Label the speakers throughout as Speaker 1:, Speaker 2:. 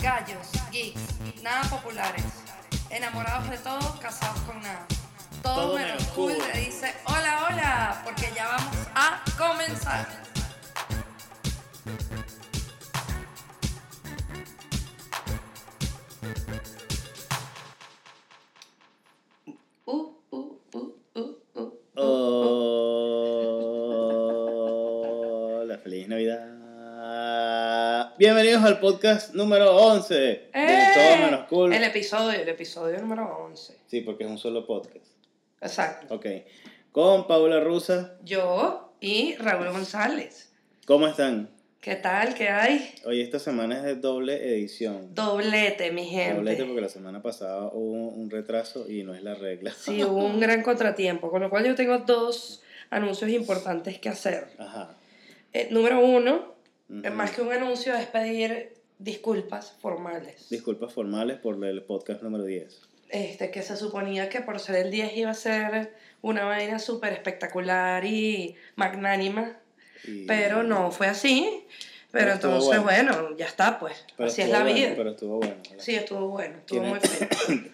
Speaker 1: Gallos, geeks, nada populares. Enamorados de todo, casados con nada. Todo,
Speaker 2: Todo
Speaker 1: menos cool. le dice hola, hola, porque ya vamos a comenzar.
Speaker 2: Podcast número 11 de
Speaker 1: ¡Eh!
Speaker 2: Todo Menos Cool.
Speaker 1: El episodio, el episodio número 11.
Speaker 2: Sí, porque es un solo podcast.
Speaker 1: Exacto.
Speaker 2: Ok. Con Paula Rusa.
Speaker 1: Yo y Raúl González.
Speaker 2: ¿Cómo están?
Speaker 1: ¿Qué tal? ¿Qué hay?
Speaker 2: Hoy esta semana es de doble edición.
Speaker 1: Doblete, mi gente.
Speaker 2: Doblete porque la semana pasada hubo un retraso y no es la regla.
Speaker 1: Sí, hubo un gran contratiempo, con lo cual yo tengo dos anuncios importantes que hacer.
Speaker 2: Ajá.
Speaker 1: Eh, número uno, más que un anuncio, es pedir disculpas formales.
Speaker 2: Disculpas formales por el podcast número 10.
Speaker 1: Este, que se suponía que por ser el 10 iba a ser una vaina súper espectacular y magnánima,
Speaker 2: Y-
Speaker 1: pero no fue así. Pero,
Speaker 2: Pero
Speaker 1: entonces,
Speaker 2: bueno.
Speaker 1: bueno. ya está, pues.
Speaker 2: Pero
Speaker 1: así es la
Speaker 2: bueno,
Speaker 1: vida.
Speaker 2: Pero estuvo bueno.
Speaker 1: Sí, estuvo bueno, estuvo
Speaker 2: Tiene-
Speaker 1: muy feo.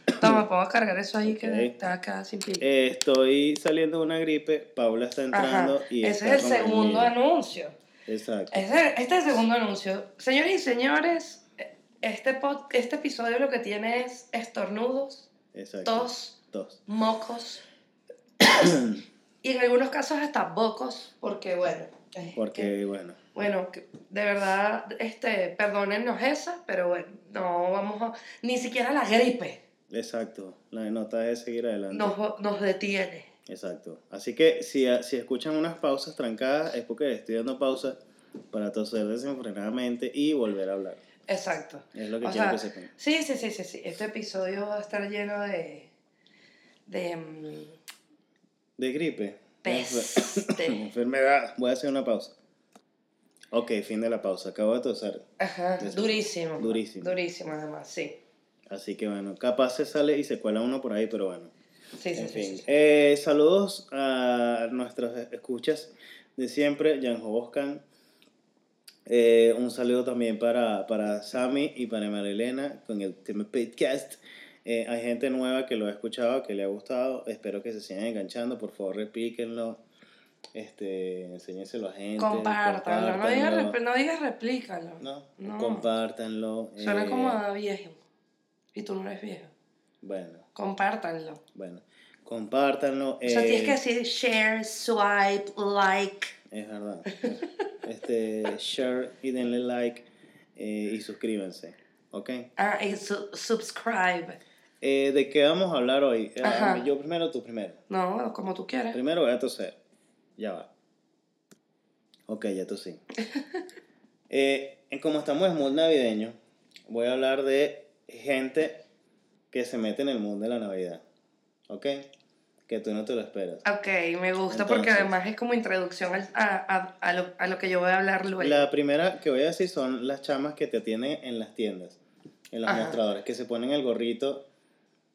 Speaker 1: Toma, puedo cargar eso ahí que
Speaker 2: Ok.
Speaker 1: está acá sin pila.
Speaker 2: Eh, estoy saliendo de una gripe, Paula está entrando
Speaker 1: Ajá.
Speaker 2: y
Speaker 1: Ese
Speaker 2: está
Speaker 1: es el segundo
Speaker 2: reñida.
Speaker 1: anuncio.
Speaker 2: Exacto.
Speaker 1: Este es el segundo anuncio. Señores y señores, este, pod- este episodio lo que tiene es estornudos,
Speaker 2: Exacto.
Speaker 1: tos,
Speaker 2: Tos.
Speaker 1: mocos y en algunos casos hasta bocos, porque bueno.
Speaker 2: Porque, bueno,
Speaker 1: bueno, de verdad, este, perdónennos esa, pero bueno, no vamos a. Ni siquiera la gripe
Speaker 2: exacto. La nota es seguir adelante.
Speaker 1: nos, nos detiene.
Speaker 2: Exacto. Así que si, si escuchan unas pausas trancadas es porque estoy dando pausa para toser desenfrenadamente y volver a hablar.
Speaker 1: Exacto.
Speaker 2: Es lo que
Speaker 1: O
Speaker 2: quiero
Speaker 1: sea,
Speaker 2: que sepan.
Speaker 1: Sí, sí, sí, sí, sí. Este episodio va a estar lleno de. de. mm,
Speaker 2: De gripe.
Speaker 1: Peste.
Speaker 2: Enfermedad. Voy a hacer una pausa. Ok, fin de la pausa. Acabo de toser.
Speaker 1: Ajá, durísimo.
Speaker 2: Durísimo.
Speaker 1: Durísimo, además, sí.
Speaker 2: Así que bueno, capaz se sale y se cuela uno por ahí, pero bueno.
Speaker 1: Sí,
Speaker 2: En
Speaker 1: sí,
Speaker 2: fin,
Speaker 1: sí,
Speaker 2: eh, saludos a nuestras escuchas de siempre, Jan Boscan. Eh, un saludo también para, para Sammy y para Marilena con el tema podcast. Eh, hay gente nueva que lo ha escuchado, que le ha gustado. Espero que se sigan enganchando. Por favor, replíquenlo. Este, enséñenselo a gente.
Speaker 1: Compártanlo. No digas, no digas replícalo.
Speaker 2: No,
Speaker 1: No.
Speaker 2: compártanlo.
Speaker 1: Suena
Speaker 2: eh,
Speaker 1: como a viejo. Y tú no eres viejo.
Speaker 2: Bueno,
Speaker 1: Compártanlo.
Speaker 2: bueno. Compártanlo.
Speaker 1: O
Speaker 2: eh,
Speaker 1: tienes que decir share, swipe, like.
Speaker 2: Es verdad. este, share y denle like eh, y suscríbanse. ¿Ok?
Speaker 1: Ah, y su- subscribe.
Speaker 2: Eh, ¿De qué vamos a hablar hoy? Eh,
Speaker 1: Ajá.
Speaker 2: yo primero, tú primero.
Speaker 1: No, como tú quieras.
Speaker 2: Primero voy a toser. Ya va. Ok, ya tosí. eh, como estamos en mood navideño, voy a hablar de gente que se mete en el mundo de la Navidad. ¿Ok? Que tú no te lo esperas.
Speaker 1: Ok, me gusta porque
Speaker 2: Entonces-
Speaker 1: además es como introducción a, a, a, lo, a lo que yo voy a hablar luego.
Speaker 2: La primera que voy a decir son las chamas que te atienden en las tiendas, en los
Speaker 1: Ajá.
Speaker 2: mostradores, que se ponen el gorrito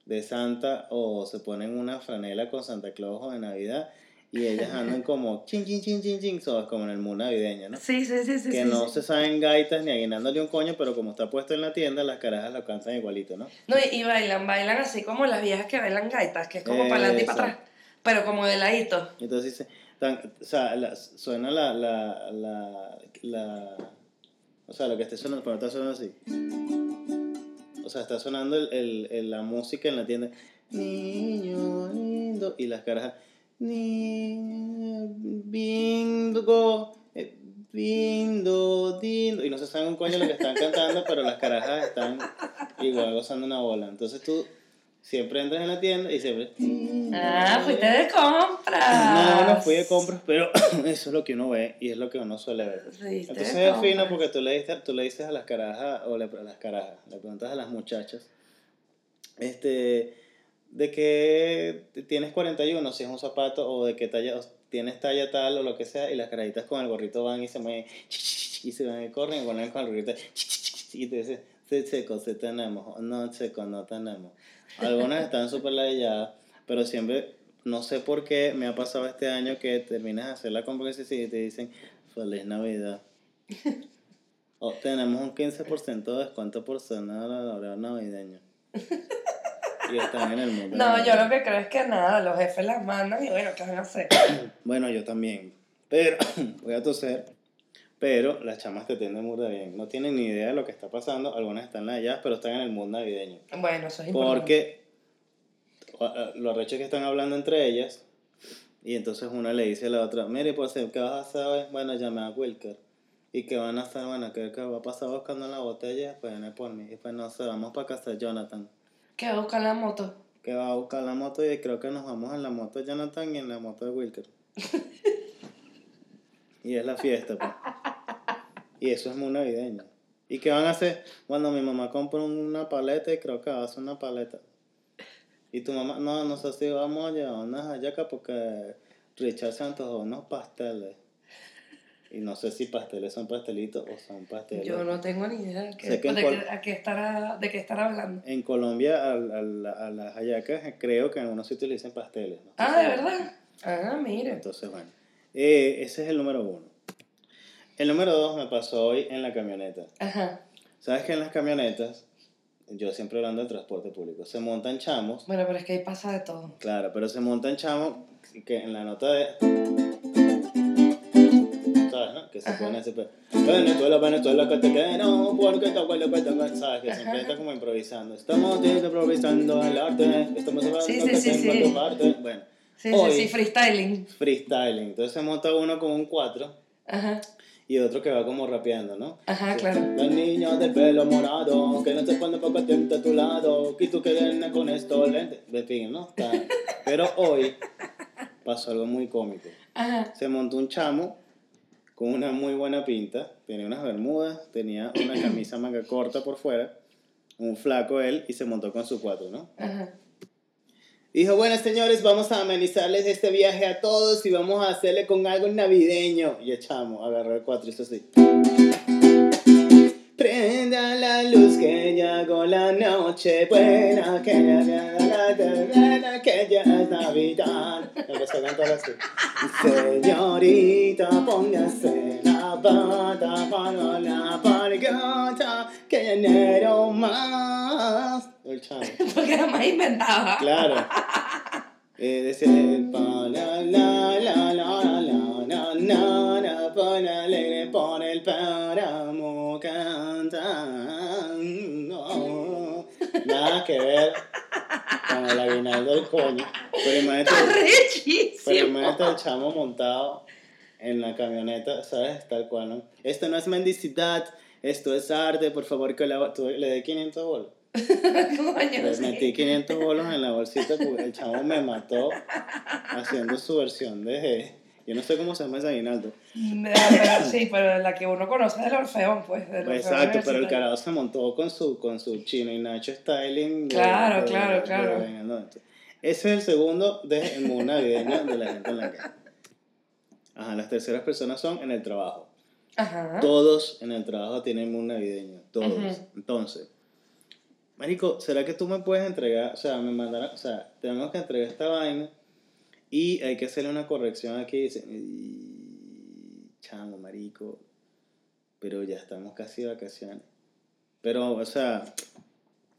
Speaker 2: de Santa o se ponen una franela con Santa Claus o de Navidad y ellas andan como chin, chin, chin, chin, chin, so, como en el mundo navideño, ¿no?
Speaker 1: Sí, sí, sí, sí.
Speaker 2: que
Speaker 1: sí,
Speaker 2: no
Speaker 1: sí.
Speaker 2: se saben gaitas ni aguinándole un coño, pero como está puesto en la tienda, las carajas lo cantan igualito, ¿no?
Speaker 1: No, y, y bailan, bailan así como las viejas que bailan gaitas, que es como para adelante y para atrás, pero como de ladito.
Speaker 2: Entonces dice, tan- o sea, la- suena la, la, la, la, o sea, lo que esté sonando, pero está sonando así. O sea, está sonando el, el, el- la música en la tienda. Niño lindo. Y las niño bingo, eh, bindo, dindo. Y no se saben un coño lo que están cantando, pero las carajas están igual gozando una bola. Entonces tú siempre entras en la tienda y siempre...
Speaker 1: Ah, fuiste de compras.
Speaker 2: No, no fui de compras, pero eso es lo que uno ve y es lo que uno suele ver. Entonces es fino porque tú le, dices, tú le dices a las carajas, o le, a las carajas, le preguntas a las muchachas, este, de que tienes 41, si es un zapato, o de qué talla, tienes talla tal o lo que sea, y las carajitas con el gorrito van y se mueven, y se van y corren y ponen con el gorrito, y te dicen, sí, chico, sí tenemos, no, chico, no tenemos. Algunas están súper ladilladas, pero siempre no sé por qué me ha pasado este año que terminas de hacer la compra y te dicen Feliz Navidad. o tenemos un 15% de descuento por cena de la hora navideña. Y están en el mundo.
Speaker 1: No, yo lo que creo es que nada, los jefes las mandan y bueno, ¿qué van a hacer?
Speaker 2: bueno, yo también. Pero, voy a toser. Pero las chamas te atienden muy bien. No tienen ni idea de lo que está pasando. Algunas están allá, pero están en el mundo navideño.
Speaker 1: Bueno, eso es importante.
Speaker 2: Porque lo arrecho que están hablando entre ellas. Y entonces una le dice a la otra, mire, pues, ¿qué vas a hacer? Bueno, llamé a Wilker. ¿Y qué van a hacer? Bueno, ¿qué, va a pasar buscando la botella? Pues viene por mí. Y pues no sé, vamos para casa de Jonathan.
Speaker 1: ¿Qué va a buscar la moto?
Speaker 2: Que va a buscar la moto y creo que nos vamos en la moto de Jonathan y en la moto de Wilker. y es la fiesta, pues. Y eso es muy navideño. ¿Y qué van a hacer? Cuando mi mamá compra una paleta y creo que va a hacer una paleta. Y tu mamá, no, no sé si vamos a llevar unas hallacas porque Richard se antojó unos pasteles. Y no sé si pasteles son pastelitos o son pasteles.
Speaker 1: Yo no tengo ni idea de, qué, de, qué, estará, de qué estará hablando.
Speaker 2: En Colombia, a, las hallacas, creo que en algunos sitios le dicen pasteles.
Speaker 1: ah, ¿de verdad? Ah, mire.
Speaker 2: Entonces, bueno. Eh, ese es el número uno. El número dos me pasó hoy en la camioneta. Ajá. ¿Sabes que en las camionetas, yo siempre hablando del transporte público, se montan chamos?
Speaker 1: Bueno, pero es que ahí pasa de todo.
Speaker 2: Claro, pero se montan chamos que en la nota de... Que se pone ese... Venezuela, Venezuela, que te quiero, porque te acuerdo que te ¿Sabes? Que siempre está como improvisando. Estamos improvisando el arte, estamos hablando
Speaker 1: sí, sí, sí, sí.
Speaker 2: parte. Bueno.
Speaker 1: Sí, sí, sí, freestyling.
Speaker 2: Freestyling. Entonces se monta uno con un 4. Ajá y otro que va como rapeando, ¿no?
Speaker 1: Ajá, claro.
Speaker 2: La niña del pelo morado, que no se pone poco tiempo a tu lado, que tú que con esto lente. De fin, ¿no? Pero hoy pasó algo muy cómico. Ajá. Se montó un chamo con una muy buena pinta, tenía unas bermudas, tenía una camisa manga corta por fuera, un flaco él, y se montó con su cuatro, ¿no? Ajá. Dijo, bueno, señores, vamos a amenizarles este viaje a todos y vamos a hacerle con algo navideño. Y echamos, agarró el cuatro y hizo así. Prenda la luz que llegó la noche buena, que que ya es Navidad. Empezó a cantar así. Señorita, póngase la bata para la pargata, que enero más. El chavo.
Speaker 1: Porque era más inventado.
Speaker 2: Claro. Eh, decía, pa la la la la la la la la alegre por el páramo cantando. Nada que ver con el aguinaldo del coño. Pero imagínate, pero imagínate el chamo montado en la camioneta, ¿sabes? Tal cual, ¿no? Esto no es mendicidad, esto es arte, por favor que le, le dé 500 bolos. Les metí 500 bolos en la bolsita el chavo me mató haciendo su versión de... Yo no sé cómo se llama ese aguinaldo.
Speaker 1: sí, pero la que uno conoce del Orfeón, pues.
Speaker 2: Exacto, pero el carajo se montó con su, con su chino y Nacho styling.
Speaker 1: claro, claro, claro.
Speaker 2: ese es el segundo de el mundo navideño de la gente en la calle. Ajá, las terceras personas son en el trabajo. Ajá. Todos en el trabajo tienen mundo navideño, todos. Entonces, Marico, ¿será que tú me puedes entregar? O sea, me mandaron, o sea, tenemos que entregar esta vaina y hay que hacerle una corrección aquí. Dice, chamo, marico, pero ya estamos casi de vacaciones. Pero, o sea,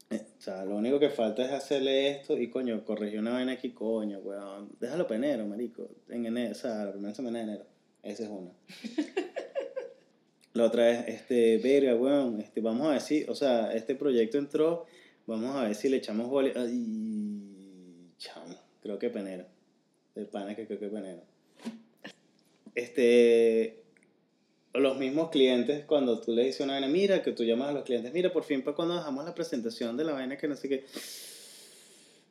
Speaker 2: eh, o sea, lo único que falta es hacerle esto y, coño, corregir una vaina aquí, coño, weón. Déjalo para enero, marico. En enero, o sea, la primera semana de enero. Esa es una. La otra es, este, verga, weón, este, vamos a ver si, o sea, este proyecto entró, vamos a ver si le echamos gol. Ay, chamo, creo que penero. El pana que creo que penero. Este, los mismos clientes, cuando tú le dices una vaina, mira, que tú llamas a los clientes, mira, por fin, para cuando dejamos la presentación de la vaina que no sé qué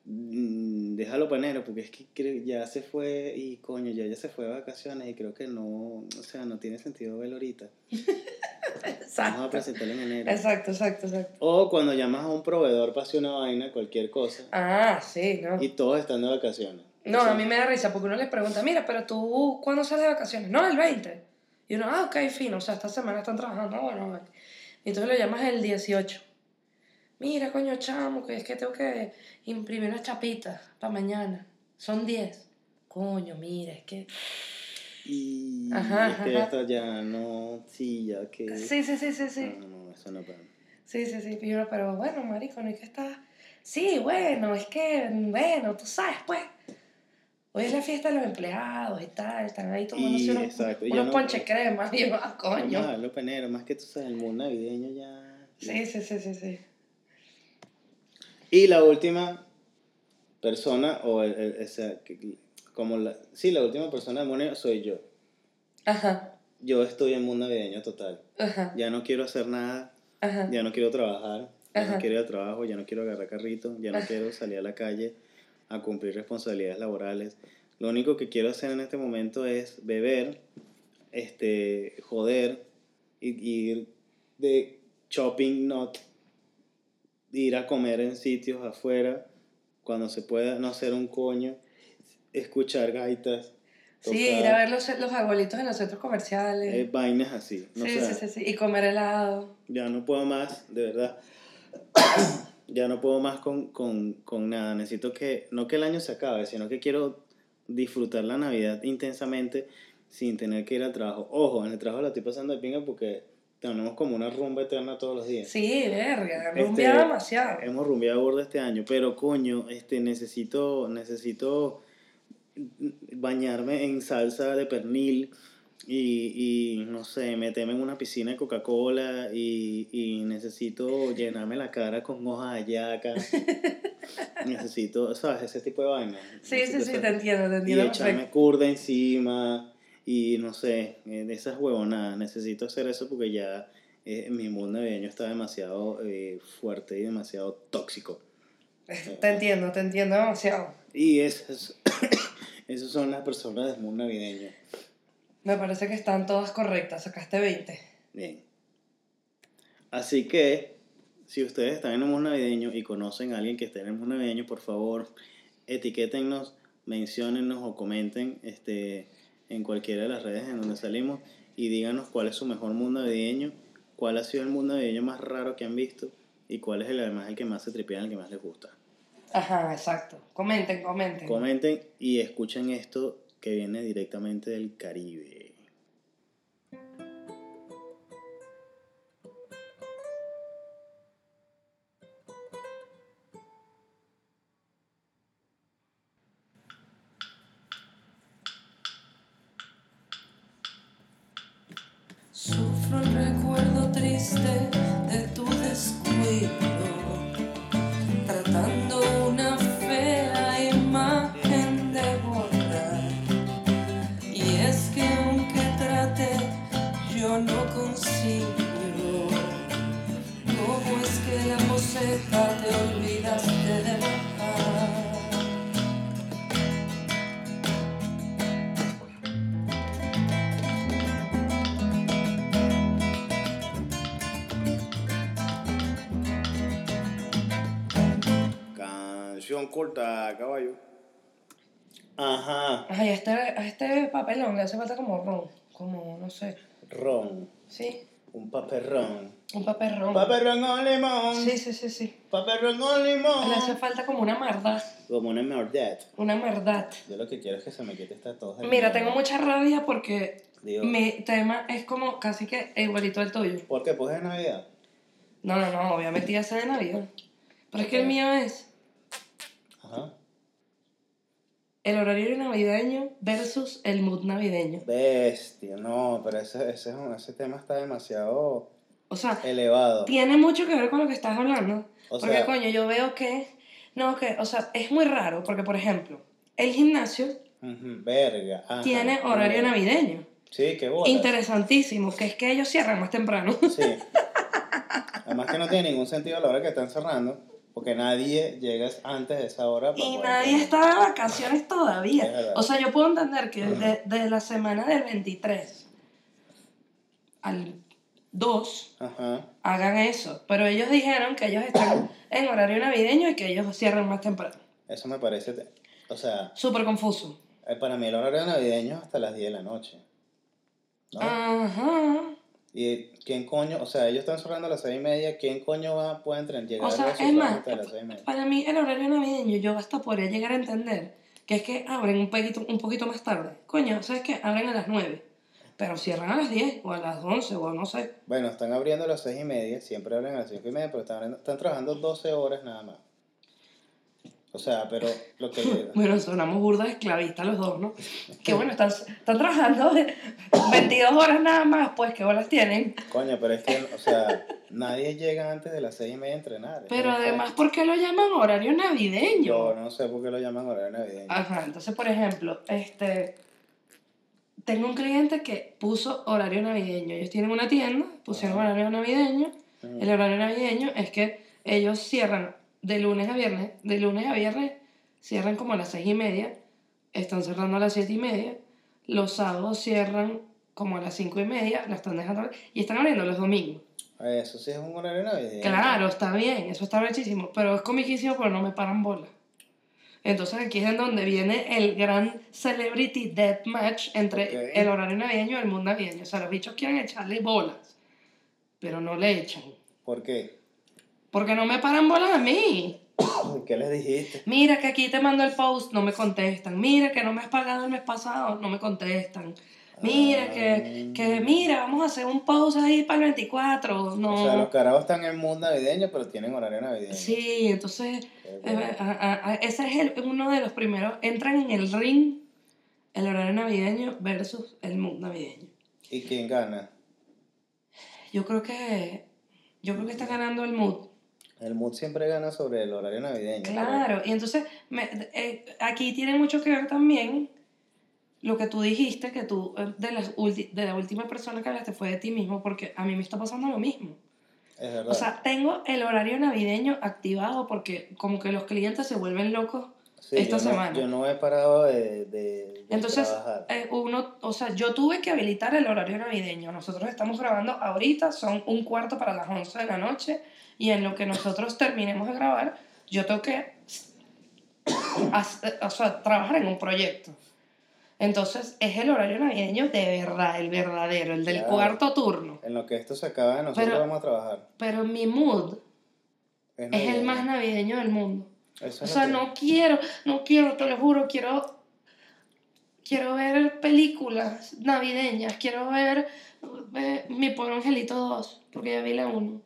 Speaker 2: Mm, déjalo panero, porque es que ya se fue y coño, ya, ya se fue de vacaciones y creo que no, o sea, no tiene sentido verlo ahorita. Vamos a presentarlo en enero.
Speaker 1: Exacto, exacto, exacto.
Speaker 2: O cuando llamas a un proveedor para hacer una vaina, cualquier cosa.
Speaker 1: Ah, sí, ¿no?
Speaker 2: Y todos están de vacaciones.
Speaker 1: No, a mí me da risa porque uno les pregunta, mira, pero tú, ¿cuándo sales de vacaciones? No, el 20. Y uno, ah, ok, fino, o sea, esta semana están trabajando, bueno, Y entonces lo llamas el 18 mira, coño, chamo, que es que tengo que imprimir unas chapitas para mañana. Son 10. coño, mira, es que...
Speaker 2: Y
Speaker 1: Ajá,
Speaker 2: es que esto ya no, sí, ya que...
Speaker 1: Sí, sí, sí, sí, sí.
Speaker 2: No, no, eso no para mí.
Speaker 1: Sí, sí, sí, pero, pero bueno, marico, no es que está... Sí, bueno, es que, bueno, tú sabes, pues. Hoy es la fiesta de los empleados y tal, están ahí tomándose unos,
Speaker 2: exacto,
Speaker 1: unos
Speaker 2: no-
Speaker 1: ponche cremas y yo, ah, coño.
Speaker 2: No, lo penero, más que tú sabes, el mundo navideño ya...
Speaker 1: Sí, sí, sí, sí, sí.
Speaker 2: Y la última persona, o el, como la, sí, la última persona demonio soy yo.
Speaker 1: Ajá,
Speaker 2: Yo estoy en mundo navideño total.
Speaker 1: ajá,
Speaker 2: Ya no quiero hacer nada,
Speaker 1: ajá.
Speaker 2: ya no quiero trabajar, ya
Speaker 1: Ajá.
Speaker 2: no quiero ir al trabajo, ya no quiero agarrar carrito, ya no quiero salir a la calle a cumplir responsabilidades laborales. Lo único que quiero hacer en este momento es beber, este, joder, y, y ir de shopping not, ir a comer en sitios afuera, cuando se pueda, no hacer un coño, escuchar gaitas,
Speaker 1: Sí, ir a ver los, los arbolitos en los centros comerciales.
Speaker 2: eh, vainas así. no
Speaker 1: sí,
Speaker 2: sea,
Speaker 1: sí, sí, sí. Y comer helado.
Speaker 2: ya no puedo más, de verdad. Ya no puedo más con, con, con nada. Necesito que, no que el año se acabe, sino que quiero disfrutar la Navidad intensamente sin tener que ir al trabajo. Ojo, en el trabajo la estoy pasando de pinga porque tenemos como una rumba eterna todos los días.
Speaker 1: Sí, verga,
Speaker 2: Este,
Speaker 1: rumbia demasiado.
Speaker 2: Hemos rumbeado gordo este año, pero coño, este, necesito, necesito bañarme en salsa de pernil y, y no sé, meterme en una piscina de Coca-Cola y, y necesito llenarme la cara con hojas de hallaca. necesito, ¿sabes? Ese tipo de vaina.
Speaker 1: Sí, sí,
Speaker 2: Necesito
Speaker 1: sí,
Speaker 2: esa-
Speaker 1: te entiendo, te
Speaker 2: Y
Speaker 1: entiendo.
Speaker 2: echarme
Speaker 1: perfecto.
Speaker 2: curda encima y no sé, eh, de esas huevonadas. Necesito hacer eso porque ya eh, mi mundo navideño está demasiado eh, fuerte y demasiado tóxico.
Speaker 1: Te entiendo, te entiendo demasiado.
Speaker 2: Y esas, esas son las personas del mundo navideño.
Speaker 1: Me parece que están todas correctas, sacaste 20.
Speaker 2: Bien. Así que, si ustedes están en el mundo navideño y conocen a alguien que esté en el mundo navideño, por favor, etiquétennos, menciónennos o comenten este, en cualquiera de las redes en donde salimos y díganos cuál es su mejor mundo navideño, cuál ha sido el mundo navideño más raro que han visto y cuál es el además el que más se tripea, el que más les gusta.
Speaker 1: Ajá, exacto. Comenten, comenten.
Speaker 2: Comenten y escuchen esto que viene directamente del Caribe.
Speaker 1: Sufro el recuerdo triste de tu descuido,
Speaker 2: Corta, caballo. Ajá.
Speaker 1: Ay, a este, a este papelón le hace falta como ron, como, no sé,
Speaker 2: Ron.
Speaker 1: ¿sí?
Speaker 2: Un paperrón.
Speaker 1: Un papel ron.
Speaker 2: Paperrón con limón.
Speaker 1: Sí, sí, sí, sí.
Speaker 2: Paperrón con limón.
Speaker 1: Le hace falta como una mardad,
Speaker 2: Como una morded.
Speaker 1: una mardad.
Speaker 2: Yo lo que quiero es que se me quite esta tos. del
Speaker 1: Mira, tengo mucha rabia porque mi tema es como casi que igualito al tuyo.
Speaker 2: ¿Por qué? Pues es Navidad.
Speaker 1: No, no, no, obviamente ya sé de Navidad. Pero es que el mío es
Speaker 2: Ajá.
Speaker 1: El horario navideño versus el mood navideño.
Speaker 2: Bestia, no, pero ese, ese, es un- ese tema está demasiado
Speaker 1: O sea,
Speaker 2: elevado.
Speaker 1: tiene mucho que ver con lo que estás hablando.
Speaker 2: O
Speaker 1: porque,
Speaker 2: sea-
Speaker 1: coño, yo veo que. No, que, o sea, es muy raro. Porque, por ejemplo, el gimnasio
Speaker 2: Verga. ajá,
Speaker 1: tiene horario
Speaker 2: verga.
Speaker 1: navideño.
Speaker 2: Sí, qué bolas.
Speaker 1: Interesantísimo, que es que ellos cierran más temprano.
Speaker 2: Sí. Además que no tiene ningún sentido a la hora que están cerrando, porque nadie llega antes de esa hora. para
Speaker 1: Y nadie
Speaker 2: comer.
Speaker 1: está de vacaciones
Speaker 2: Es
Speaker 1: todavía. O sea, yo puedo entender que de, de la semana del 23 al 2
Speaker 2: Ajá.
Speaker 1: hagan eso. Pero ellos dijeron que ellos están en horario navideño y que ellos cierran más temprano.
Speaker 2: Eso me parece. O sea,
Speaker 1: Súper confuso.
Speaker 2: eh, para mí el horario navideño es hasta las 10 de la noche. ¿no?
Speaker 1: Ajá.
Speaker 2: ¿Y quién coño? O sea, ellos están cerrando a las 6 y media. ¿Quién coño va, puede entrar, llegar
Speaker 1: O sea,
Speaker 2: a
Speaker 1: es más,
Speaker 2: hasta las 6 y media?
Speaker 1: para mí el horario navideño yo hasta podría llegar a entender que es que abren un poquito, un poquito más tarde. Coño, ¿sabes qué? Abren a las 9, pero cierran a las 10 o a las 11 o no sé.
Speaker 2: Bueno, están abriendo a las seis y media, siempre abren a las cinco y media, pero están, abriendo- están trabajando 12 horas nada más. O sea, pero lo que...
Speaker 1: Bueno, sonamos burda esclavistas los dos, ¿no? Que bueno, están, están trabajando 22 horas nada más, pues, ¿qué horas tienen?
Speaker 2: Coño, pero es que, o sea, nadie llega antes de las seis y media a entrenar.
Speaker 1: Pero además. ¿por qué lo llaman horario navideño?
Speaker 2: Yo no sé por qué lo llaman horario navideño.
Speaker 1: Ajá, entonces, por ejemplo, este... Tengo un cliente que puso horario navideño. Ellos tienen una tienda, pusieron
Speaker 2: Ajá.
Speaker 1: horario navideño. El horario navideño es que ellos cierran de lunes a viernes. De lunes a viernes cierran como a las seis y media. Están cerrando a las siete y media. Los sábados cierran como a las cinco y media. La están dejando y están abriendo los domingos.
Speaker 2: Eso sí es un horario navideño.
Speaker 1: Claro, está bien, eso está muchísimo. Pero es comiquísimo, pero no me paran bola. Entonces aquí es en donde viene el gran celebrity deathmatch entre
Speaker 2: Ok.
Speaker 1: el horario navideño y el mundo navideño. O sea, los bichos quieren echarle bolas, pero no le echan.
Speaker 2: ¿Por qué?
Speaker 1: Porque no me paran bolas a mí.
Speaker 2: ¿Qué les dijiste?
Speaker 1: Mira que aquí te mando el post, no me contestan. Mira que no me has pagado el mes pasado, no me contestan. Mira que, que mira, vamos a hacer un post ahí para el 24. No.
Speaker 2: O sea, los carajos están en el mood navideño, pero tienen horario navideño.
Speaker 1: Sí, entonces eh,
Speaker 2: bueno.
Speaker 1: a- a- ese es el- uno de los primeros. Entran en el ring el horario navideño versus el mood navideño.
Speaker 2: ¿Y quién gana?
Speaker 1: Yo creo que yo creo que está ganando el mood.
Speaker 2: El mood siempre gana sobre el horario navideño.
Speaker 1: Claro, y entonces me- eh, aquí tiene mucho que ver también lo que tú dijiste, que tú eh, de, las ulti- de la última persona que hablaste fue de ti mismo, porque a mí me está pasando lo mismo.
Speaker 2: Es verdad.
Speaker 1: O sea, tengo el horario navideño activado porque como que los clientes se vuelven locos
Speaker 2: Sí,
Speaker 1: esta
Speaker 2: yo no-
Speaker 1: semana.
Speaker 2: yo no he parado de, de, de
Speaker 1: Entonces,
Speaker 2: trabajar.
Speaker 1: eh, uno, o sea, yo tuve que habilitar el horario navideño. Nosotros estamos grabando ahorita, son un cuarto para las 11 de la noche, y en lo que nosotros terminemos de grabar, yo tengo que hacer- o sea, trabajar en un proyecto. Entonces, es el horario navideño de verdad, el verdadero, el del
Speaker 2: Claro.
Speaker 1: cuarto turno.
Speaker 2: En lo que esto se acaba, nosotros
Speaker 1: Pero-
Speaker 2: vamos a trabajar.
Speaker 1: Pero mi mood
Speaker 2: Es,
Speaker 1: es el más navideño del mundo.
Speaker 2: Eso
Speaker 1: O sea,
Speaker 2: que-
Speaker 1: no quiero, no quiero, te lo juro, quiero, quiero ver películas navideñas, quiero ver eh, Mi Pobre Angelito 2, porque ya vi la 1.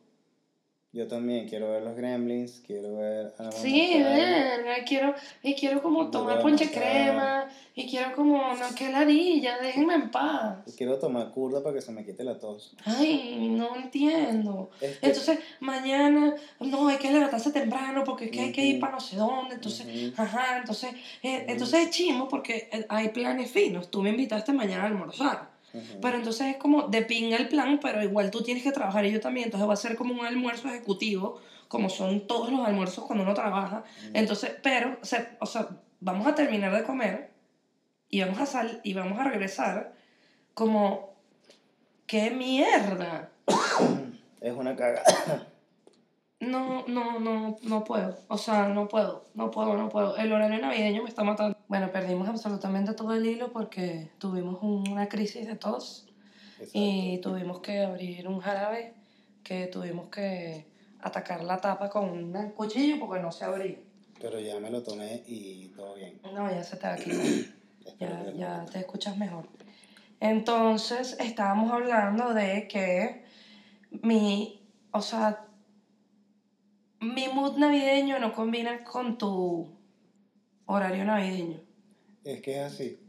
Speaker 2: Yo también quiero ver los Gremlins, quiero ver... Hannah
Speaker 1: Sí,
Speaker 2: Montana.
Speaker 1: verga, quiero, y quiero como tomar
Speaker 2: a
Speaker 1: ponche crema, y quiero como, no, que ladilla, déjenme en paz.
Speaker 2: Y Quiero tomar curda para que se me quite la tos.
Speaker 1: Ay, no entiendo. Entonces, mañana, no, hay que levantarse temprano porque es que hay que ir para no sé dónde. Entonces, ajá, entonces, eh, entonces es chimo porque eh, hay planes finos. Tú me invitaste mañana a almorzar. Pero entonces es como de pinga el plan, pero igual tú tienes que trabajar y yo también. Entonces va a ser como un almuerzo ejecutivo, como son todos los almuerzos cuando uno trabaja.
Speaker 2: Ujú.
Speaker 1: Entonces, pero, o sea, o sea, vamos a terminar de comer y vamos a sal y vamos a regresar como, ¡qué mierda!
Speaker 2: Es una cagada.
Speaker 1: No, no, no, no puedo. O sea, no puedo, no puedo, no puedo. El horario navideño me está matando. Bueno, perdimos absolutamente todo el hilo porque tuvimos una crisis de tos y tuvimos que abrir un jarabe que tuvimos que atacar la tapa con un cuchillo porque no se abría.
Speaker 2: Pero ya me lo tomé y todo bien.
Speaker 1: No, ya se te va a quitar.
Speaker 2: Espero
Speaker 1: Ya, ya te escuchas mejor. Entonces, estábamos hablando de que mi, o sea, mi mood navideño no combina con tu horario navideño.
Speaker 2: Es que es así.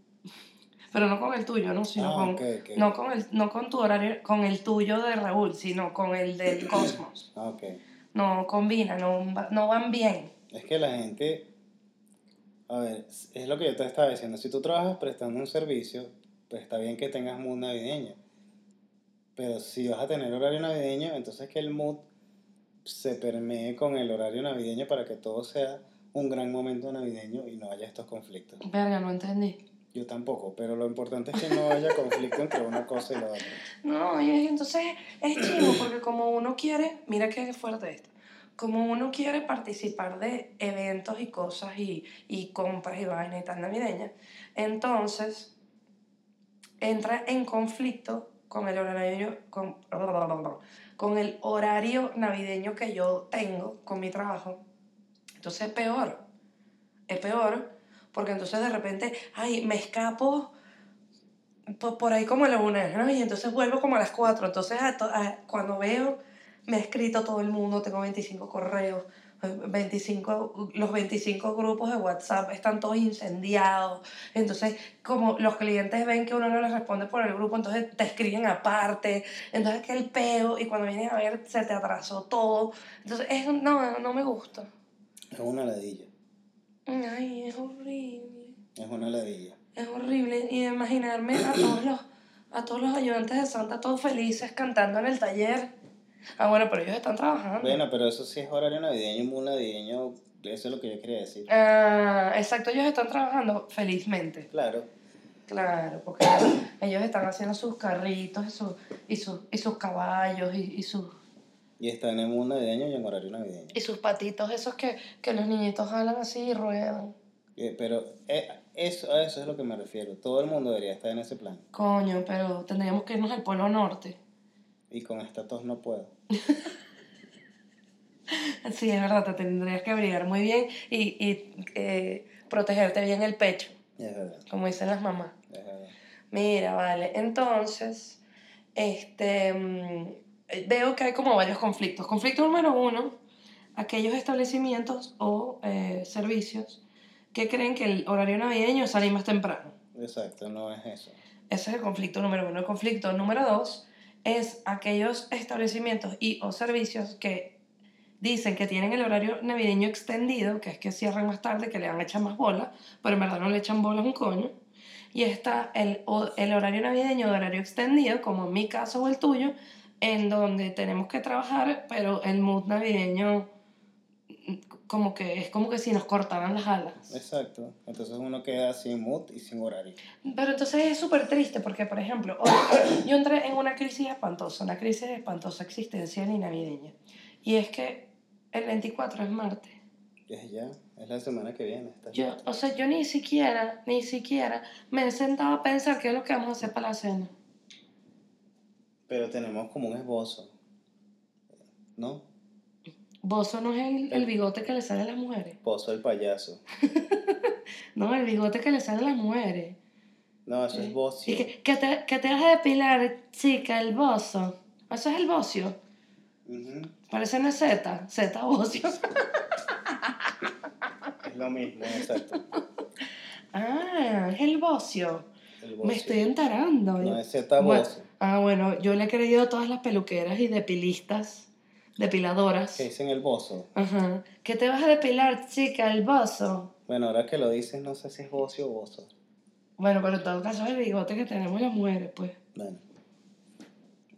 Speaker 1: Pero no con el tuyo, ¿no? Sino
Speaker 2: Ah,
Speaker 1: con,
Speaker 2: ok, ok.
Speaker 1: no con el, no con tu horario, con el tuyo de Raúl, sino con el del Cosmos.
Speaker 2: Ah, ok.
Speaker 1: No combina, no, no van bien.
Speaker 2: Es que la gente, a ver, es lo que yo te estaba diciendo, si tú trabajas prestando un servicio, pues está bien que tengas mood navideño. Pero si vas a tener horario navideño, entonces que el mood se permee con el horario navideño para que todo sea un gran momento navideño y no haya estos conflictos.
Speaker 1: Verga, no entendí.
Speaker 2: Yo tampoco, pero lo importante es que no haya conflicto entre una cosa y la otra.
Speaker 1: No, y entonces es chido porque como uno quiere, mira qué fuerte esto, como uno quiere participar de eventos y cosas y, y compras y vainas y tal navideñas, entonces entra en conflicto con el horario, con, con el horario navideño que yo tengo con mi trabajo. Entonces es peor, es peor porque entonces de repente, ay, me escapo por, por ahí como a la una. Y entonces vuelvo como a las cuatro. Entonces, a a- cuando veo, me ha escrito todo el mundo, tengo 25 correos, eh, 25, los 25 grupos de WhatsApp están todos incendiados. Entonces, como los clientes ven que uno no les responde por el grupo, entonces te escriben aparte. Entonces, que el peo, y cuando vienes a ver, se te atrasó todo. Entonces, es, no, no me gusta.
Speaker 2: Es una ladilla.
Speaker 1: Ay, es horrible.
Speaker 2: Es una ladilla.
Speaker 1: Es horrible. Y imaginarme a todos los, a todos los ayudantes de Santa, todos felices, cantando en el taller. Ah, bueno, pero ellos están trabajando.
Speaker 2: Bueno, pero eso sí es horario navideño, muy navideño. Eso es lo que yo quería decir.
Speaker 1: Ah, exacto, ellos están trabajando felizmente.
Speaker 2: Claro.
Speaker 1: Claro, porque ellos están haciendo sus carritos y, sus y, sus y sus caballos y, y, sus,
Speaker 2: Y están en un navideño y en horario navideño.
Speaker 1: y sus patitos esos que, que los niñitos jalan así y ruedan.
Speaker 2: Eh, pero eh, eso, a eso es lo que me refiero. Todo el mundo debería estar en ese plan.
Speaker 1: Coño, pero tendríamos que irnos al Polo Norte.
Speaker 2: Y con esta tos no puedo.
Speaker 1: Sí, es verdad, te tendrías que abrigar muy bien y, y eh, protegerte bien el pecho,
Speaker 2: Es verdad,
Speaker 1: como dicen las mamás.
Speaker 2: es verdad.
Speaker 1: Mira, vale, entonces, este, mm, veo que hay como varios conflictos. Conflicto número uno, aquellos establecimientos o eh, servicios que creen que el horario navideño salir más temprano.
Speaker 2: Exacto, no es eso.
Speaker 1: Ese es el conflicto número uno. El conflicto número dos es aquellos establecimientos y o servicios que dicen que tienen el horario navideño extendido, que es que cierran más tarde, que le van a echar más bolas, pero en verdad no le echan bolas un coño. Y está el, el horario navideño de horario extendido, como en mi caso o el tuyo, en donde tenemos que trabajar, pero el mood navideño como que es como que si nos cortaran las alas.
Speaker 2: Exacto. Entonces uno queda sin mood y sin horario.
Speaker 1: Pero entonces es súper triste porque, por ejemplo, hoy yo entré en una crisis espantosa, una crisis espantosa existencial y navideña. Y es que el 24 es martes.
Speaker 2: Es ya, es la semana que viene.
Speaker 1: Yo, o sea, yo ni siquiera, ni siquiera me he sentado a pensar qué es lo que vamos a hacer para la cena.
Speaker 2: Pero tenemos como un esbozo. ¿No?
Speaker 1: Bozo no es el, el bigote que le sale a las mujeres.
Speaker 2: Pozo el payaso.
Speaker 1: No, el bigote que le sale a las mujeres.
Speaker 2: No, eso es bocio.
Speaker 1: Y que, que, te, que te vas a depilar, chica, el bozo. Eso es el bocio. Parece una Z, Z bocio.
Speaker 2: Es lo mismo, exacto.
Speaker 1: Ah, es el bocio.
Speaker 2: El
Speaker 1: Me estoy enterando.
Speaker 2: No es Z
Speaker 1: Bueno,
Speaker 2: bocio.
Speaker 1: Ah, bueno, yo le he creído a todas las peluqueras y depilistas, depiladoras.
Speaker 2: Que dicen el bozo.
Speaker 1: Ajá. ¿Qué te vas a depilar, chica, el bozo?
Speaker 2: Bueno, ahora que lo dices, no sé si es bocio o bozo.
Speaker 1: Bueno, pero en todo caso es el bigote que tenemos las mujeres, pues.
Speaker 2: Bueno.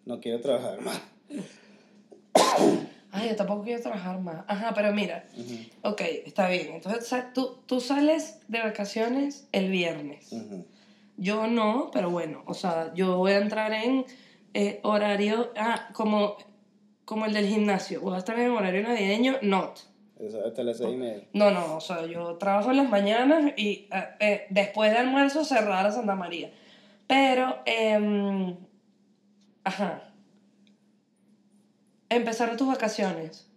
Speaker 2: No quiero trabajar más.
Speaker 1: Ay, yo tampoco quiero trabajar más. Ajá, pero mira,
Speaker 2: Ujú,
Speaker 1: ok, está bien. Entonces, tú, tú sales de vacaciones el viernes.
Speaker 2: ujú.
Speaker 1: Yo no, pero bueno, o sea, yo voy a entrar en eh, horario, ah, como, como el del gimnasio. Voy a estar en horario navideño, not.
Speaker 2: Eso hasta las seis y media.
Speaker 1: No, no, o sea, yo trabajo en las mañanas y eh, eh, después de almuerzo cerrar a Santa María. Pero, em, ajá. Empezaron tus vacaciones.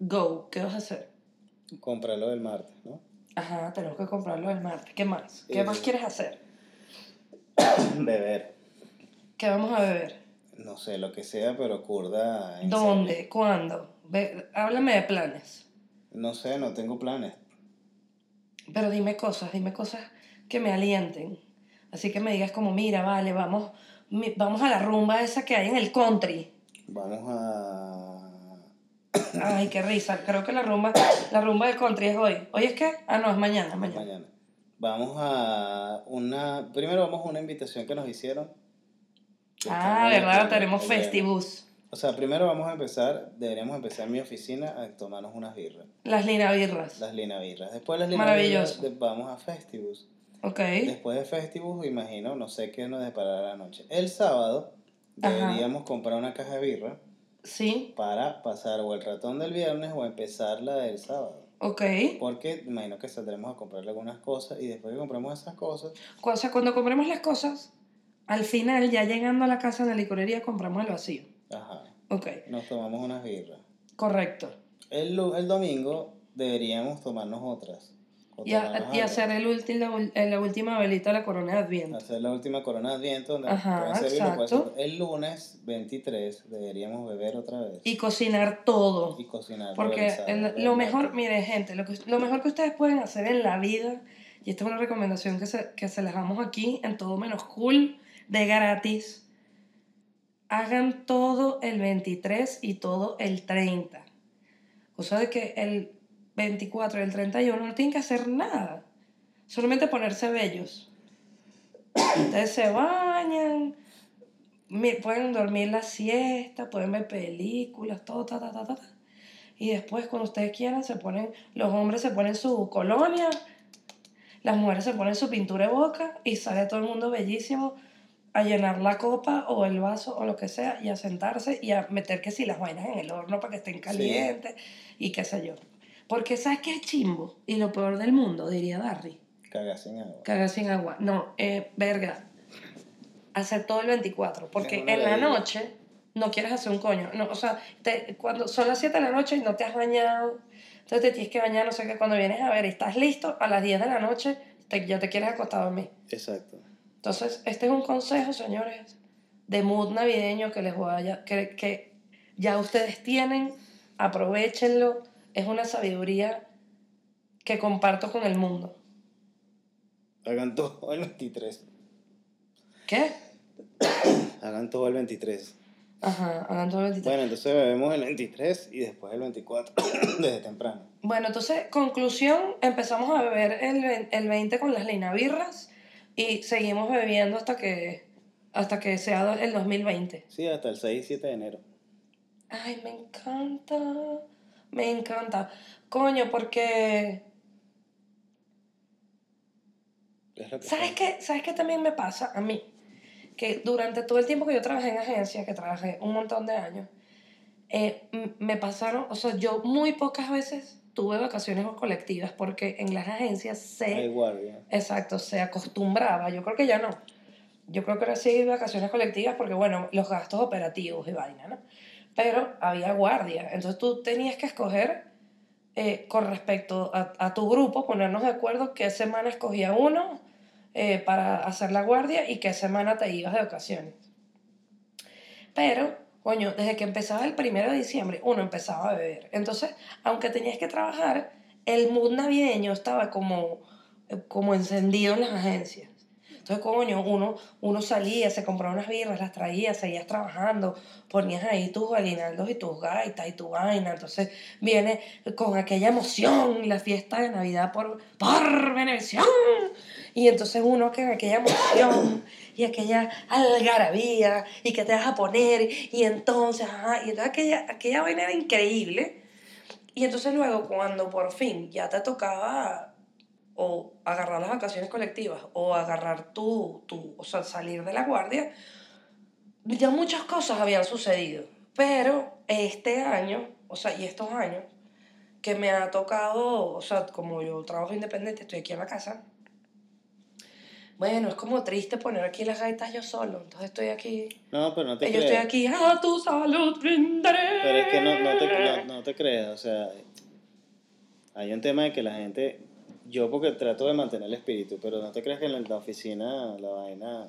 Speaker 1: Go, ¿qué vas a hacer?
Speaker 2: Comprarlo del martes, ¿no?
Speaker 1: Ajá, tenemos que comprarlo el martes. ¿Qué más? ¿Qué más quieres hacer?
Speaker 2: Beber.
Speaker 1: ¿Qué vamos a beber?
Speaker 2: No sé, lo que sea, pero curda. en
Speaker 1: ¿Dónde? ¿Cuándo? Ve- háblame de planes.
Speaker 2: serio. No sé, no tengo planes.
Speaker 1: Pero dime cosas, dime cosas que me alienten. Así que me digas como, mira, vale, vamos, mi- vamos a la rumba esa que hay en el country.
Speaker 2: Vamos a.
Speaker 1: Ay, qué risa. Creo que la rumba, la rumba del country es hoy. ¿Hoy es qué? Ah, no, es mañana, mañana.
Speaker 2: Mañana. Vamos a una. Primero vamos a una invitación que nos hicieron.
Speaker 1: Ah, ¿verdad? Tenemos Festivus.
Speaker 2: O sea, primero vamos a empezar, deberíamos empezar en mi oficina a tomarnos unas birras.
Speaker 1: Las linabirras.
Speaker 2: Las linabirras. Después de las
Speaker 1: Maravilloso.
Speaker 2: linabirras vamos a Festivus.
Speaker 1: Ok.
Speaker 2: Después de Festivus, imagino, no sé qué nos deparará la noche. El sábado
Speaker 1: Ajá.
Speaker 2: deberíamos comprar una caja de birra
Speaker 1: Sí,
Speaker 2: para pasar o el ratón del viernes o empezar la del sábado.
Speaker 1: Ok.
Speaker 2: Porque imagino que saldremos a comprarle algunas cosas y después que compremos esas cosas,
Speaker 1: O sea, cuando compremos las cosas, al final, ya llegando a la casa de la licorería, compramos el vacío.
Speaker 2: ajá,
Speaker 1: Ok,
Speaker 2: nos tomamos unas birras.
Speaker 1: correcto.
Speaker 2: El, el domingo deberíamos tomarnos otras
Speaker 1: Y, a- y hacer el ulti- la, eh, la última velita de la corona de Adviento.
Speaker 2: Hacer la última corona de Adviento, donde
Speaker 1: Ajá, exacto.
Speaker 2: El lunes 23 deberíamos beber otra vez.
Speaker 1: Y cocinar todo.
Speaker 2: Y cocinar.
Speaker 1: Porque el- lo mejor, miren gente, lo, que, lo mejor que ustedes pueden hacer en la vida, y esta es una recomendación que se, que se les damos aquí en todo menos cool, de gratis, hagan todo el 23 y todo el 30. Cosa de que el 24 y el 31 no tienen que hacer nada, solamente ponerse bellos. Ustedes se bañan, pueden dormir la siesta, pueden ver películas, todo, ta, ta, ta, ta. ta. Y después, cuando ustedes quieran, se ponen, los hombres se ponen su colonia, las mujeres se ponen su pintura de boca y sale todo el mundo bellísimo a llenar la copa o el vaso o lo que sea y a sentarse y a meter que si las vainas en el horno para que estén calientes y qué sé yo. Porque ¿sabes qué es chimbo? Y lo peor del mundo, diría Darry.
Speaker 2: Cagar sin agua.
Speaker 1: Cagar sin agua. No, eh, verga. Hacer todo el 24. Porque en la noche no quieres hacer un coño. No, o sea, te- cuando son las 7 de la noche y no te has bañado, entonces te tienes que bañar, no sé qué. Cuando vienes a ver y estás listo, a las 10 de la noche te- ya te quieres acostar a dormir.
Speaker 2: Exacto.
Speaker 1: Entonces, este es un consejo, señores, de mood navideño que les voy a, que, que ya ustedes tienen, aprovechenlo, es una sabiduría que comparto con el mundo.
Speaker 2: Hagan todo el 23.
Speaker 1: ¿Qué?
Speaker 2: Hagan todo el 23.
Speaker 1: Ajá, hagan todo el 23.
Speaker 2: Bueno, entonces bebemos el 23 y después el 24 desde temprano.
Speaker 1: Bueno, entonces, conclusión, empezamos a beber el, el 20 con las linabirras y seguimos bebiendo hasta que, hasta que sea el 2020.
Speaker 2: Sí, hasta el 6 y 7 de enero.
Speaker 1: Ay, me encanta, me encanta. Coño, porque... ¿Sabes qué? ¿Sabes qué también me pasa a mí? Que durante todo el tiempo que yo trabajé en agencia, que trabajé un montón de años, eh, me pasaron, o sea, yo muy pocas veces tuve vacaciones colectivas porque en las agencias se...
Speaker 2: Guardia.
Speaker 1: Exacto, se acostumbraba. Yo creo que ya no. Yo creo que ahora sí hay vacaciones colectivas porque, bueno, los gastos operativos y vaina, ¿no? Pero había guardia. Entonces tú tenías que escoger eh, con respecto a, a tu grupo, ponernos de acuerdo qué semana escogía uno eh, para hacer la guardia y qué semana te ibas de vacaciones. Pero, coño, desde que empezaba el primero de diciembre, uno empezaba a beber. Entonces, aunque tenías que trabajar, el mood navideño estaba como, como encendido en las agencias. Entonces, coño, uno, uno salía, se compraba unas birras, las traía, seguías trabajando, ponías ahí tus aguinaldos y tus gaitas y tu vaina. Entonces, viene con aquella emoción la fiesta de Navidad por, por. Y entonces uno que aquella emoción y aquella algarabía y que te vas a poner y entonces, y entonces aquella, aquella vaina era increíble. Y entonces luego cuando por fin ya te tocaba o agarrar las vacaciones colectivas o agarrar tu, tu, o sea, salir de la guardia, ya muchas cosas habían sucedido. Pero este año, o sea, y estos años, que me ha tocado, o sea, como yo trabajo independiente, estoy aquí en la casa, bueno, es como triste poner aquí las gaitas yo solo, entonces estoy aquí,
Speaker 2: No, pero no te
Speaker 1: yo estoy
Speaker 2: creas.
Speaker 1: aquí, a tu salud brindaré.
Speaker 2: Pero es que no, no, te, no, no te creas, o sea, hay un tema de que la gente, yo porque trato de mantener el espíritu, pero no te creas que en la oficina la vaina...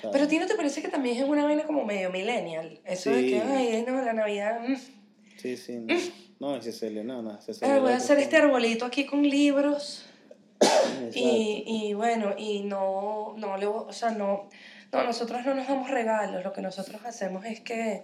Speaker 2: sea,
Speaker 1: Pero a ti no te parece que también es una vaina como medio millennial, eso de que,
Speaker 2: Sí.
Speaker 1: ay, no, la Navidad... mm,
Speaker 2: Sí, sí, no. No, ese se le no, no, celebra
Speaker 1: voy a hacer este arbolito aquí con libros. Y, y bueno, y no, no le, o sea, no, no, nosotros no nos damos regalos, lo que nosotros hacemos es que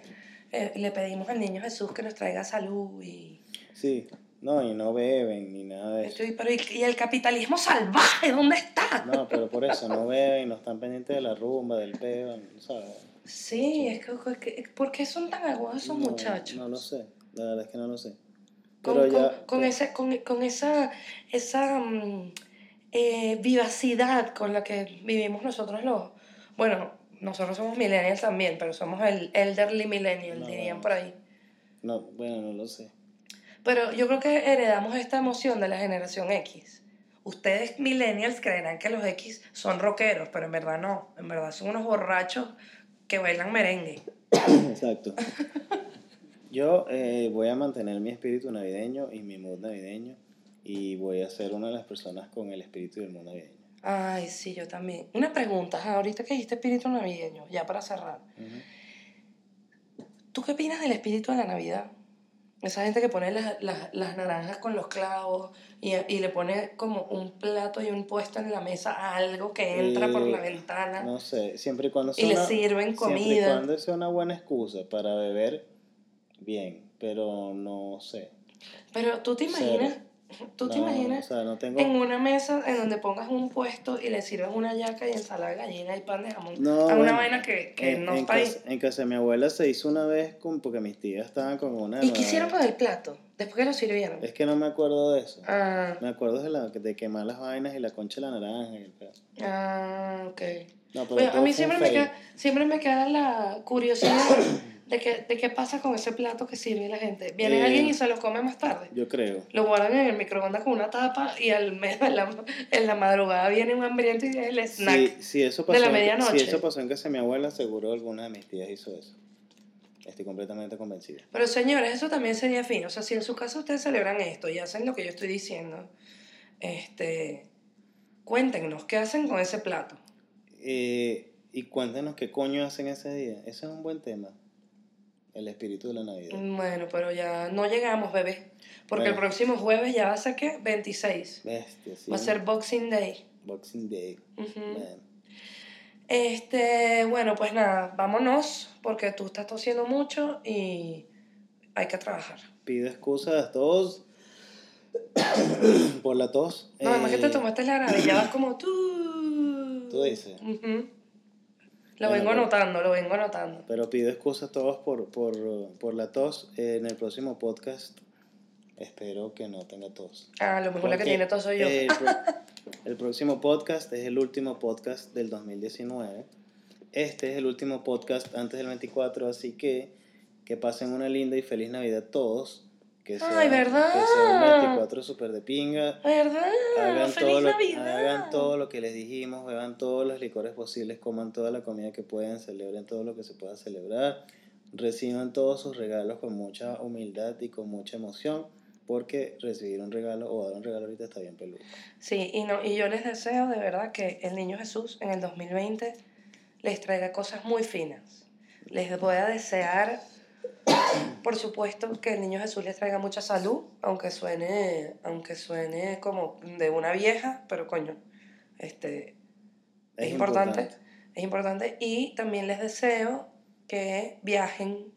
Speaker 1: eh, le pedimos al niño Jesús que nos traiga salud y,
Speaker 2: Sí, no, y no beben ni nada de eso.
Speaker 1: pero y, el capitalismo salvaje, ¿dónde está?
Speaker 2: No, pero por eso no beben, no están pendientes de la rumba, del peo, ¿sabes?
Speaker 1: Sí, es que, es que- ¿por qué son tan agudos esos
Speaker 2: No,
Speaker 1: muchachos?
Speaker 2: No lo sé, la verdad es que no lo sé.
Speaker 1: con,
Speaker 2: Pero
Speaker 1: con-
Speaker 2: ya...
Speaker 1: con ese- con, con esa, esa mm, eh, vivacidad con la que vivimos nosotros los... Bueno, nosotros somos millennials también, pero somos el elderly millennial,
Speaker 2: No,
Speaker 1: dirían por ahí.
Speaker 2: No, bueno, no lo sé.
Speaker 1: Pero yo creo que heredamos esta emoción de la generación X. Ustedes millennials creerán que los X son rockeros, pero en verdad no. En verdad son unos borrachos que bailan merengue.
Speaker 2: Exacto. Yo eh, voy a mantener mi espíritu navideño y mi mood navideño. y voy a ser una de las personas con el espíritu del mundo navideño.
Speaker 1: Ay, sí, yo también. Una pregunta, ahorita que dijiste espíritu navideño, ya para cerrar. ¿Tú qué opinas del espíritu de la Navidad? Esa gente que pone las, las, las naranjas con los clavos y, y le pone como un plato y un puesto en la mesa a algo que entra por la
Speaker 2: Eh,
Speaker 1: ventana.
Speaker 2: No sé, siempre y cuando
Speaker 1: Y
Speaker 2: sea
Speaker 1: le
Speaker 2: una-
Speaker 1: sirven
Speaker 2: Siempre y
Speaker 1: comida.
Speaker 2: cuando sea una buena excusa para beber, bien, pero no sé.
Speaker 1: Pero tú te
Speaker 2: Cero.
Speaker 1: Tú te imaginas
Speaker 2: O sea, no tengo...
Speaker 1: en una mesa en donde pongas un puesto y le sirves una yaca y ensalada de gallina y pan de jamón.
Speaker 2: No,
Speaker 1: a una vaina que, que
Speaker 2: en,
Speaker 1: no está ahí.
Speaker 2: en casa de mi abuela se hizo una vez con, porque mis tías estaban con una...
Speaker 1: ¿Y qué hicieron con el plato? Después que lo sirvieron.
Speaker 2: Es que no me acuerdo de eso.
Speaker 1: Ah,
Speaker 2: Me acuerdo de, la, de quemar las vainas y la concha de la naranja y el
Speaker 1: ah, ok.
Speaker 2: No, pero
Speaker 1: Bueno, a mí siempre me, queda, siempre me queda la curiosidad de, que, de qué pasa con ese plato que sirve la gente. Viene
Speaker 2: Eh,
Speaker 1: alguien y se lo come más tarde.
Speaker 2: Yo creo.
Speaker 1: Lo guardan en el microondas con una tapa y al me- en, la, en la madrugada viene un hambriento y el snack.
Speaker 2: Si, si eso
Speaker 1: de
Speaker 2: pasó
Speaker 1: la
Speaker 2: en-
Speaker 1: medianoche.
Speaker 2: Si eso pasó en casa de mi abuela, seguro alguna de mis tías hizo eso. Estoy completamente convencida.
Speaker 1: Pero señores, eso también sería fino. O sea, si en su casa ustedes celebran esto y hacen lo que yo estoy diciendo, este, cuéntenos, ¿qué hacen con ese plato?
Speaker 2: Eh, y cuéntenos qué coño hacen ese día. Ese es un buen tema. El espíritu de la Navidad.
Speaker 1: Bueno, pero ya no llegamos, bebé. Porque el próximo jueves ya va a ser, ¿qué? 26.
Speaker 2: Bestia, sí.
Speaker 1: Va a ser Boxing Day.
Speaker 2: Boxing Day.
Speaker 1: Este, bueno, pues nada, vámonos, porque tú estás tosiendo mucho y hay que trabajar.
Speaker 2: Pido excusas a todos por la tos.
Speaker 1: No, además que te
Speaker 2: Eh,
Speaker 1: tomaste la grave, ya vas como tú.
Speaker 2: Tú dices.
Speaker 1: Lo
Speaker 2: Bueno,
Speaker 1: vengo
Speaker 2: pero-
Speaker 1: anotando, lo vengo anotando.
Speaker 2: Pero pido excusas a todos por, por, por la tos. Eh, en el próximo podcast espero que no tenga tos.
Speaker 1: Ah, lo mejor la que tiene todo soy yo.
Speaker 2: el, el próximo podcast es el último podcast del 2019. Este es el último podcast antes del 24, así que que pasen una linda y feliz Navidad todos. Que sea,
Speaker 1: Ay, ¿verdad?
Speaker 2: Que sea un 24 súper de pinga.
Speaker 1: ¿Verdad?
Speaker 2: Hagan
Speaker 1: ¡Feliz
Speaker 2: todo, lo,
Speaker 1: Navidad!
Speaker 2: hagan todo lo que les dijimos, beban todos los licores posibles, coman toda la comida que puedan, celebren todo lo que se pueda celebrar, reciban todos sus regalos con mucha humildad y con mucha emoción, porque recibir un regalo o dar un regalo ahorita está bien peludo.
Speaker 1: Sí, y, no, y yo les deseo de verdad que el niño Jesús en el 2020 les traiga cosas muy finas. Les voy a desear, por supuesto, que el niño Jesús les traiga mucha salud, aunque suene, aunque suene como de una vieja, pero coño, este, es, importante, es importante. Y también les deseo que viajen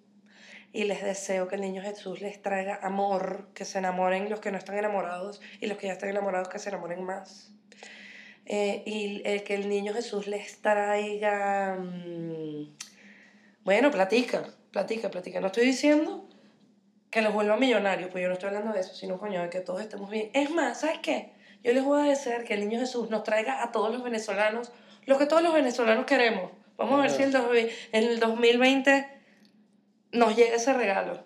Speaker 1: y les deseo que el niño Jesús les traiga amor, que se enamoren los que no están enamorados y los que ya están enamorados que se enamoren más. Eh, y eh, que el niño Jesús les traiga... mm, bueno, platica, platica, platica. No estoy diciendo que los vuelva millonarios, pues yo no estoy hablando de eso, sino coño, de que todos estemos bien. Es más, ¿sabes qué? Yo les voy a desear que el niño Jesús nos traiga a todos los venezolanos lo que todos los venezolanos queremos. Vamos a ver si el dos- en el 2020 nos llega ese regalo.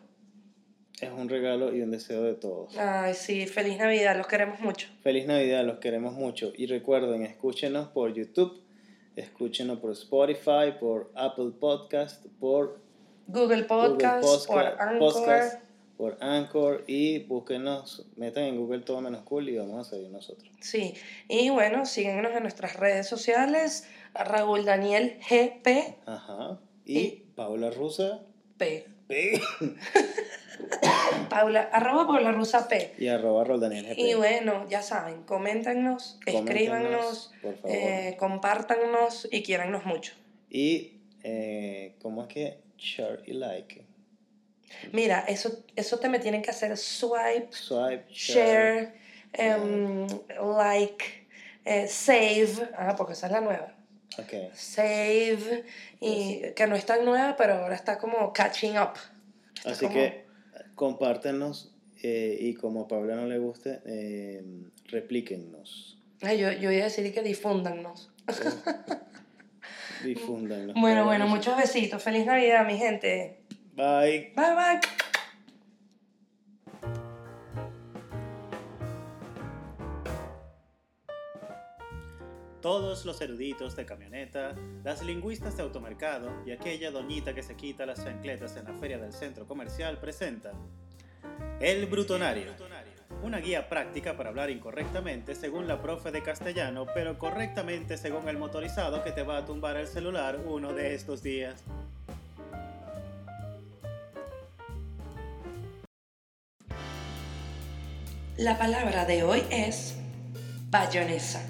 Speaker 2: Es un regalo y un deseo de todos.
Speaker 1: Ay, sí, feliz Navidad, los queremos mucho.
Speaker 2: Feliz Navidad, los queremos mucho. Y recuerden, escúchenos por YouTube, escúchenos por Spotify, por Apple Podcast, por
Speaker 1: Google Podcast,
Speaker 2: Google
Speaker 1: por Anchor.
Speaker 2: Podcast, por Anchor y búsquenos, metan en Google todo menos cool y vamos a seguir nosotros.
Speaker 1: Sí, y bueno, síguenos en nuestras redes sociales, Raúl Daniel GP.
Speaker 2: Ajá. Y,
Speaker 1: Y-
Speaker 2: Paula Rusa
Speaker 1: P.
Speaker 2: P.
Speaker 1: Paula, arroba Paula Rusa P.
Speaker 2: y arroba Roldaniel GP.
Speaker 1: Y bueno, ya saben, coméntenos, escríbanos,
Speaker 2: Coméntenos, por favor.
Speaker 1: eh, compártannos y quiérannos mucho.
Speaker 2: Y, eh, ¿cómo es que? Share y like.
Speaker 1: Mira, eso, eso te me tienen que hacer swipe,
Speaker 2: Swipe, share.
Speaker 1: share, em, like, eh, save, ah, porque esa es la nueva.
Speaker 2: Ok.
Speaker 1: Save, y que no es tan nueva, pero ahora está como catching up. Está
Speaker 2: Así
Speaker 1: como-
Speaker 2: que compártenos eh, y como a Paula no le guste, eh, replíquennos.
Speaker 1: Ay, yo, yo iba a decir que difúndanos.
Speaker 2: Difúndanos.
Speaker 1: Bueno, bueno, muchos besitos. Feliz Navidad, mi gente.
Speaker 2: Bye.
Speaker 1: Bye, bye.
Speaker 2: Todos los eruditos de camioneta, las lingüistas de automercado y aquella doñita que se quita las chancletas en la feria del centro comercial presentan El Brutonario. Una guía práctica para hablar incorrectamente según la profe de castellano, pero correctamente según el motorizado que te va a tumbar el celular uno de estos días.
Speaker 1: La palabra de hoy es bayonesa.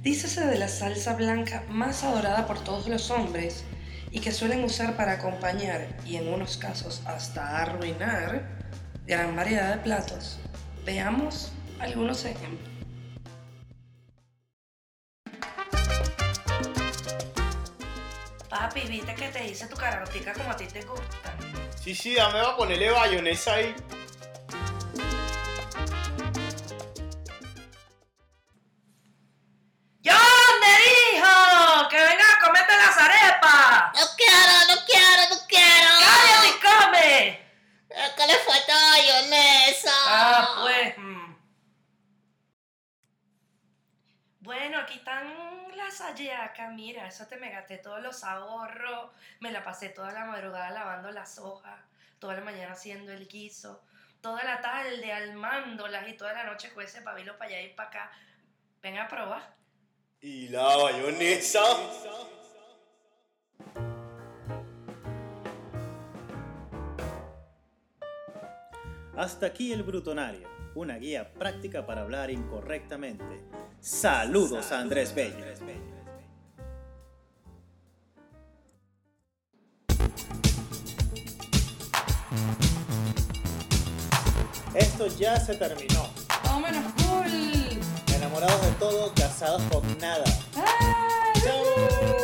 Speaker 1: Dícese de la salsa blanca más adorada por todos los hombres y que suelen usar para acompañar y en unos casos hasta arruinar gran variedad de platos. Veamos algunos ejemplos. Papi, viste que te hice tu cararotica como a ti te gusta.
Speaker 3: Sí, sí, dame va a ponerle bayonesa ahí.
Speaker 1: Bueno, aquí están las hallacas. Mira, eso te me gasté todos los ahorros. Me la pasé toda la madrugada lavando las hojas. Toda la mañana haciendo el guiso. Toda la tarde almándolas y toda la noche con ese pabilo para allá y para acá. Ven a probar.
Speaker 3: Y la bayonesa.
Speaker 2: Hasta aquí el Brutonario, una guía práctica para hablar incorrectamente. Saludos a Andrés Bello. Esto ya se terminó.
Speaker 1: ¡Oh, menos cool!
Speaker 2: Enamorados de todo, casados con nada.
Speaker 1: ¡Ay!
Speaker 2: ¡Chao!